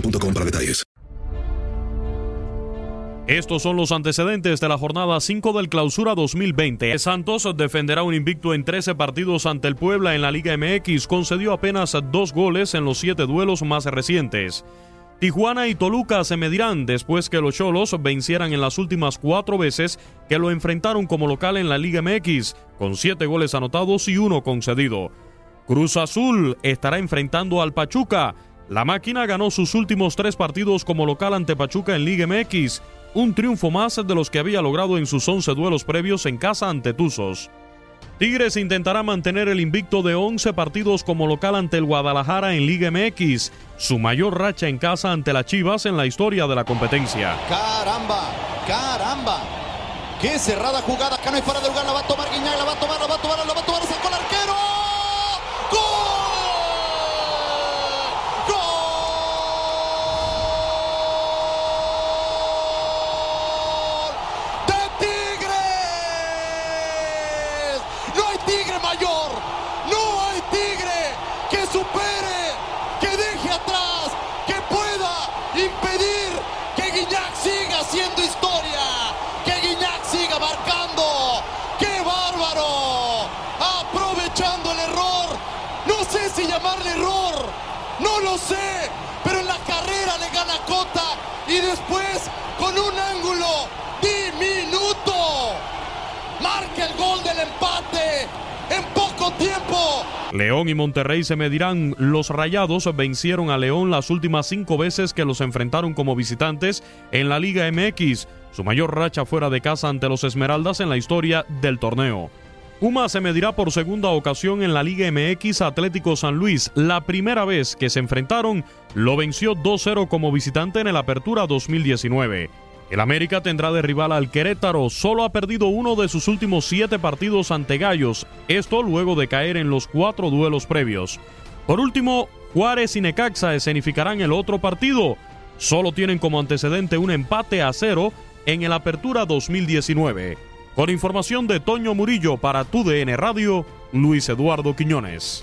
para detalles. Estos son los antecedentes de la jornada 5 del Clausura 2020. Santos defenderá un invicto en 13 partidos ante el Puebla en la Liga MX. Concedió apenas dos goles en los siete duelos más recientes. Tijuana y Toluca se medirán después que los Cholos vencieran en las últimas cuatro veces que lo enfrentaron como local en la Liga MX, con siete goles anotados y uno concedido. Cruz Azul estará enfrentando al Pachuca. La máquina ganó sus últimos tres partidos como local ante Pachuca en Liga MX, un triunfo más de los que había logrado en sus 11 duelos previos en casa ante Tuzos. Tigres intentará mantener el invicto de 11 partidos como local ante el Guadalajara en Liga MX, su mayor racha en casa ante las Chivas en la historia de la competencia. Caramba, caramba. Qué cerrada jugada. Acá no hay fuera de lugar. La va a tomar Guiñac, la va a tomar, la va a tomar, la va a tomar. Sacó el arquero. ¡Gol! ¡De Tigres! ¡No hay tigre mayor! ¡No hay tigre que supere, que deje atrás, que pueda impedir que Guiñac siga haciendo historia! ¡Que Guiñac siga marcando! ¡Qué bárbaro! Aprovechando el error. No sé si llamarle error. Sé. Pero en la carrera le gana Cota. Y después, con un ángulo diminuto, marca el gol del empate en poco tiempo. León y Monterrey se medirán. Los Rayados vencieron a León las últimas cinco veces que los enfrentaron como visitantes en la Liga MX, su mayor racha fuera de casa ante los Esmeraldas en la historia del torneo. Puma se medirá por segunda ocasión en la Liga MX Atlético San Luis. La primera vez que se enfrentaron, lo venció 2-0 como visitante en el Apertura 2019. El América tendrá de rival al Querétaro, solo ha perdido uno de sus últimos siete partidos ante Gallos, esto luego de caer en los cuatro duelos previos. Por último, Juárez y Necaxa escenificarán el otro partido. Solo tienen como antecedente un empate a cero en el Apertura 2019. Con información de Toño Murillo para TUDN Radio, Luis Eduardo Quiñones.